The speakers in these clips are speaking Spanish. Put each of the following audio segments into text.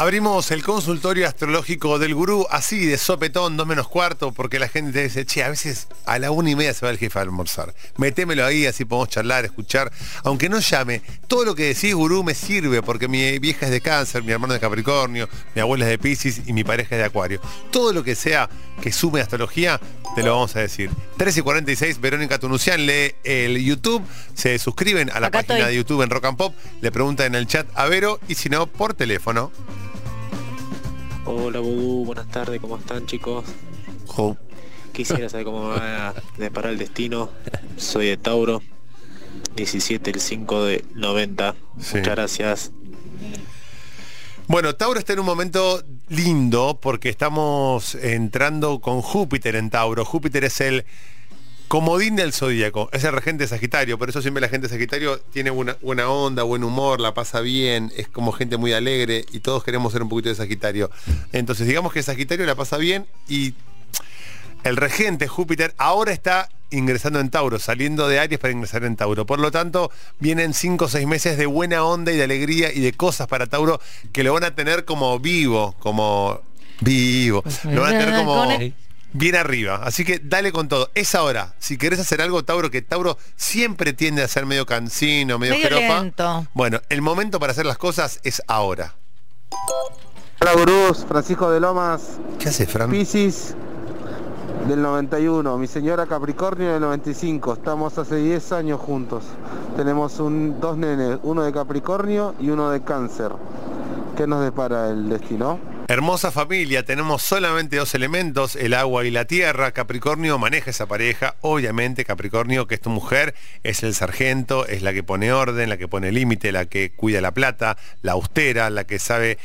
Abrimos el consultorio astrológico del gurú así de sopetón, dos menos cuarto, porque la gente dice, che, a veces a la una y media se va el jefe a almorzar. Metémelo ahí, así podemos charlar, escuchar. Aunque no llame, todo lo que decís, gurú, me sirve, porque mi vieja es de cáncer, mi hermano es de Capricornio, mi abuela es de Pisces y mi pareja es de Acuario. Todo lo que sea que sume astrología, te lo vamos a decir. 13 y 46, Verónica Tunucian lee el YouTube, se suscriben a la Acá página estoy. de YouTube en Rock and Pop, le preguntan en el chat a Vero y si no, por teléfono. Hola Vudú, buenas tardes, ¿cómo están chicos? Quisiera saber cómo me va a deparar el destino. Soy de Tauro, 17 el 5 de 90. Sí. Muchas gracias. Bueno, Tauro está en un momento lindo porque estamos entrando con Júpiter en Tauro. Júpiter es el comodín del zodíaco, es el regente Sagitario, por eso siempre la gente de Sagitario tiene buena, buena onda, buen humor, la pasa bien, es como gente muy alegre y todos queremos ser un poquito de Sagitario. Entonces digamos que Sagitario la pasa bien y el regente Júpiter ahora está ingresando en Tauro, saliendo de Aries para ingresar en Tauro. Por lo tanto, vienen 5 o 6 meses de buena onda y de alegría y de cosas para Tauro que lo van a tener como vivo, como vivo. Lo van a tener como bien arriba. Así que dale con todo. Es ahora. Si querés hacer algo, Tauro, que Tauro siempre tiende a ser medio cansino, medio, Medio jeropa. lento. Bueno, el momento para hacer las cosas es ahora. Hola gurús, Francisco de Lomas, ¿Qué hace, Fran? Piscis del 91, mi señora Capricornio del 95, estamos hace 10 años juntos. Tenemos un, dos nenes, uno de Capricornio y uno de Cáncer. ¿Qué nos depara el destino? Hermosa familia, tenemos solamente dos elementos, el agua y la tierra. Capricornio maneja esa pareja. Obviamente Capricornio, que es tu mujer, es el sargento, es la que pone orden, la que pone límite, la que cuida la plata, la austera, la que sabe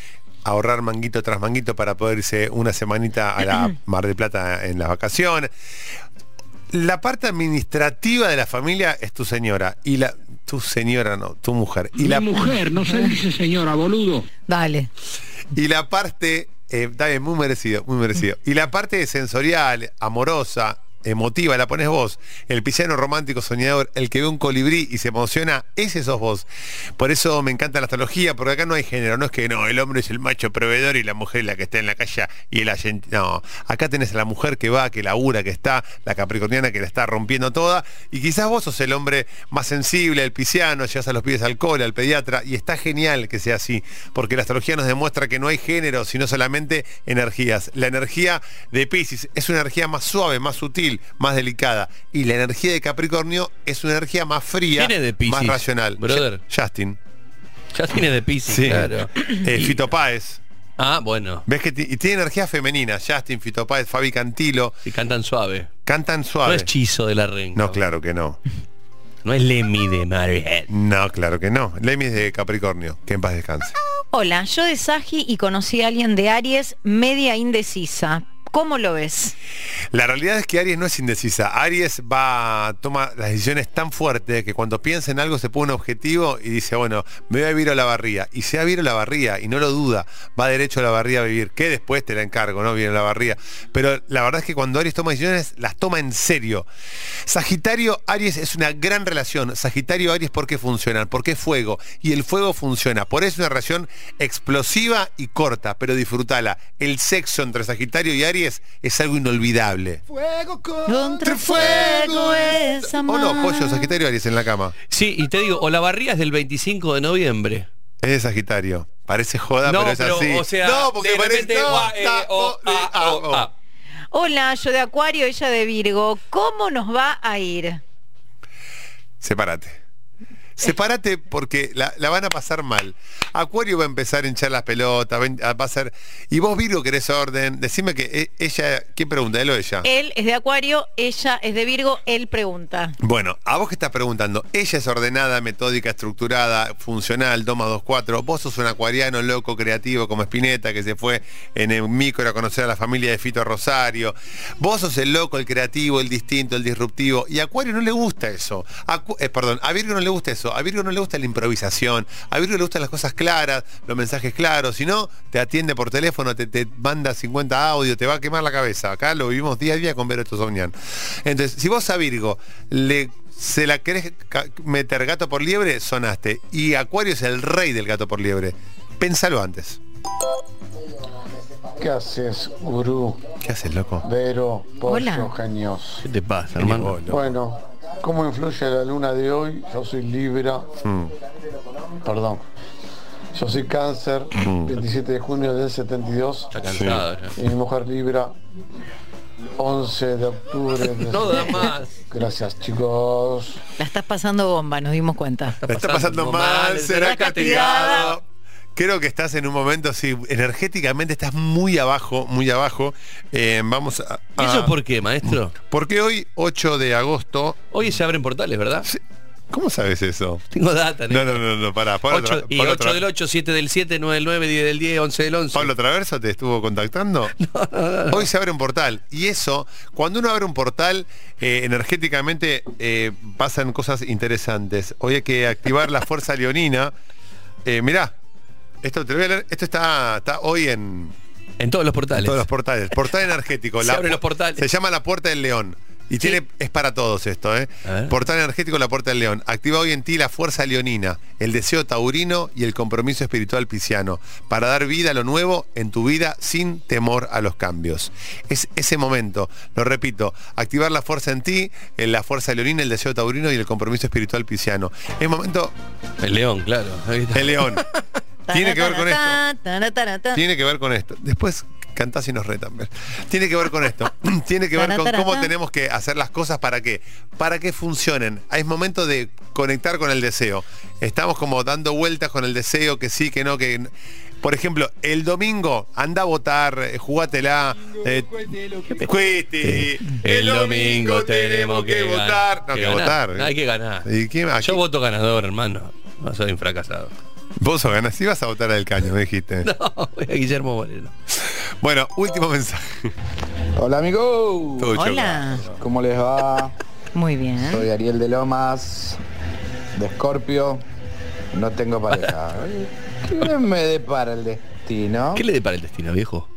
ahorrar manguito tras manguito para poder irse una semanita a la Mar del Plata en la vacación. La parte administrativa de la familia es tu señora y la tu señora no, tu mujer. Y la mujer, no se dice señora, boludo. Dale. Y la parte, eh, está bien, muy merecido, muy merecido. Y la parte sensorial, amorosa, emotiva, la pones vos. El pisciano romántico soñador, el que ve un colibrí y se emociona, ese sos vos. Por eso me encanta la astrología, porque acá no hay género, no es que no, el hombre es el macho proveedor y la mujer es la que está en la calle y el agente. No, acá tenés a la mujer que va, que labura, que está, la capricorniana que la está rompiendo toda, y quizás vos sos el hombre más sensible, el pisciano, llegas a los pies al cole, al pediatra, y está genial que sea así, porque la astrología nos demuestra que no hay género, sino solamente energías. La energía de Pisces es una energía más suave, más sutil, más delicada, y la energía de Capricornio es una energía más fría, ¿Quién es de Piscis, más racional. brother? Ja- Justin. Ya tiene de Pisces, Sí. claro. Eh, Fito Páez. Ah, bueno. ¿Ves que y tiene energía femenina? Justin, Fito Páez, Fabi Cantilo. Y cantan suave. Cantan No suave. es Chizo de la Renca. No, claro que no. No es Lemmy de Marhead. No, claro que no. Lemmy es de Capricornio. Que en paz descanse. Hola, yo de Sagi y conocí a alguien de Aries media indecisa. ¿Cómo lo ves? La realidad es que Aries no es indecisa. Aries va, toma las decisiones tan fuertes que cuando piensa en algo se pone un objetivo y dice, bueno, me voy a vivir a la barría. Y se va a a la barría y no lo duda. Va derecho a la barría a vivir. Que después te la encargo, ¿no? Viene a la barría. Pero la verdad es que cuando Aries toma decisiones, las toma en serio. Sagitario, Aries es una gran relación. Sagitario, Aries, ¿por qué funcionan? Porque es fuego. Y el fuego funciona. Por eso es una relación explosiva y corta, pero disfrutala. El sexo entre Sagitario y Aries es algo inolvidable. Contra fuego es ¿O amar. no, pollo, Sagitario Aries en la cama? Sí, y te digo, Olavarría es del 25 de noviembre. Es de Sagitario. Parece joda, no, pero es así. o sea, no, porque de parece... repente, no, eh, o- o- ah, ah, o- oh. ah. Hola, yo de Acuario, ella de Virgo. ¿Cómo nos va a ir? Sepárate. Sepárate porque la, la van a pasar mal. Acuario va a empezar a hinchar las pelotas, va a- va a ser... Y vos, Virgo, querés orden. Decime que e- ella... ¿Quién pregunta? ¿Él o ella? Él es de Acuario, ella es de Virgo, él pregunta. Bueno, a vos que estás preguntando, ella es ordenada, metódica, estructurada, funcional, toma 2-4. Vos sos un acuariano loco, creativo, como Spinetta, que se fue en el micro a conocer a la familia de Fito Rosario. Vos sos el loco, el creativo, el distinto, el disruptivo. Y a Acuario no le gusta eso. Acu- eh, perdón, a Virgo no le gusta eso. Eso. A Virgo no le gusta la improvisación. A Virgo le gustan las cosas claras, los mensajes claros. Si no, te atiende por teléfono, te, te manda 50 audios, te va a quemar la cabeza. Acá lo vivimos día a día con Vero Tosonian. Entonces, si vos a Virgo le se la querés meter gato por liebre, sonaste. Y Acuario es el rey del gato por liebre. Pénsalo antes. ¿Qué haces, gurú? ¿Qué haces, loco? Vero, pollo, Hola. genios. ¿Qué te pasa, hermano? Bueno, ¿cómo influye la luna de hoy? Yo soy Libra, Mm. perdón. Yo soy cáncer, 27 de junio del 72. Está cansado ya. Y mi mujer Libra, 11 de octubre del No da más. Gracias, chicos. La estás pasando bomba, nos dimos cuenta. La está pasando mal, será castigado. Creo que estás en un momento, sí, energéticamente estás muy abajo, muy abajo. Eh, vamos a... ¿Y a- eso por qué, maestro? Porque hoy, 8 de agosto... Hoy se abren portales, ¿verdad? Sí, ¿Cómo sabes eso? Tengo data, No, no, no, no, pará. Pablo, Ocho- Tra- y Pablo 8 Tra- del 8, 7 del 7, 9 del 9, 10 del 10, 11 del 11. Pablo Traverso te estuvo contactando. Hoy se abre un portal. Y eso, cuando uno abre un portal, eh, energéticamente eh, pasan cosas interesantes. Hoy hay que activar la fuerza leonina. Eh, mirá, esto te lo voy a leer. Esto está, está hoy en, En todos los portales. todos los portales. Portal energético. Se abren los portales. Se llama la puerta del león. Y tiene, es para todos esto, ¿eh? Portal energético, la puerta del león. Activa hoy en ti la fuerza leonina, el deseo taurino y el compromiso espiritual pisciano, para dar vida a lo nuevo en tu vida sin temor a los cambios. Es ese momento, lo repito, activar la fuerza en ti, en la fuerza leonina, el deseo taurino y el compromiso espiritual pisciano. Es momento, El león, claro. El león. Tiene que ver con esto. Tiene que ver con esto. Después cantás y nos retan. Tiene que ver con esto. Tiene que ver con cómo tenemos que hacer las cosas para que, para que funcionen. Es momento de conectar con el deseo. Estamos como dando vueltas con el deseo, que sí, que no, que. Por ejemplo, el domingo anda a votar, eh, jugátela. eh, cuete, El domingo tenemos que votar. No, que, votar. Hay que ganar. ¿Y quién- a Yo voto ganador, hermano. No soy un fracasado. Vos si vas a votar al caño, me dijiste. No, voy a Guillermo Moreno. Bueno, último mensaje. Hola Todo choco. Hola. ¿cómo les va? Muy bien. Soy Ariel de Lomas, de Escorpio, no tengo pareja. ¿Qué me depara el destino? ¿Qué le depara el destino, viejo?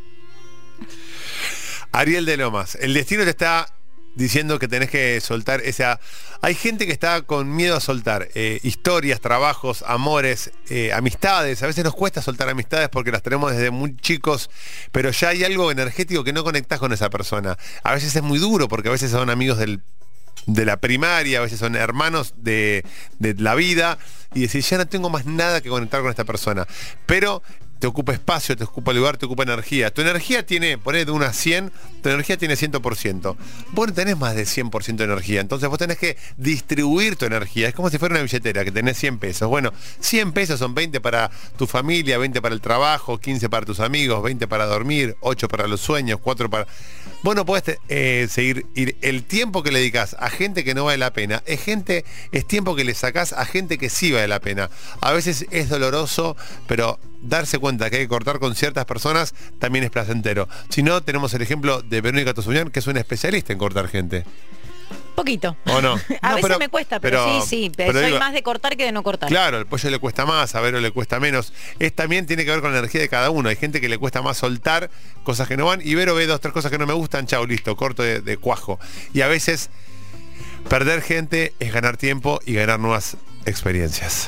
Ariel de Lomas, el destino te está diciendo que tenés que soltar esa... Hay gente que está con miedo a soltar eh, historias, trabajos, amores, eh, amistades. A veces nos cuesta soltar amistades porque las tenemos desde muy chicos, pero ya hay algo energético que no conectás con esa persona. A veces es muy duro porque a veces son amigos del de la primaria, a veces son hermanos de, de la vida, y decís, ya no tengo más nada que conectar con esta persona. Pero te ocupa espacio, te ocupa lugar, te ocupa energía. Tu energía tiene, poné de unas 100, tu energía tiene 100%. Vos no tenés más de 100% de energía, entonces vos tenés que distribuir tu energía. Es como si fuera una billetera, que tenés 100 pesos. Bueno, 100 pesos son 20 para tu familia, 20 para el trabajo, 15 para tus amigos, 20 para dormir, 8 para los sueños, 4 para... Vos no podés eh, seguir ir- el tiempo que le dedicas a gente que no vale la pena, es gente, es tiempo que le sacás a gente que sí vale la pena. A veces es doloroso, pero darse cuenta que hay que cortar con ciertas personas también es placentero. Si no, tenemos el ejemplo de Verónica Tosuñán, que es una especialista en cortar gente. Poquito. ¿O no? A No, veces pero- me cuesta, pero, pero- sí, sí. pero soy digo- más de cortar que de no cortar. Claro, el pollo le cuesta más, a Vero le cuesta menos. Es también tiene que ver con la energía de cada uno. Hay gente que le cuesta más soltar cosas que no van y Vero ve dos, tres cosas que no me gustan, chao, listo, corto de, de cuajo. Y a veces perder gente es ganar tiempo y ganar nuevas experiencias.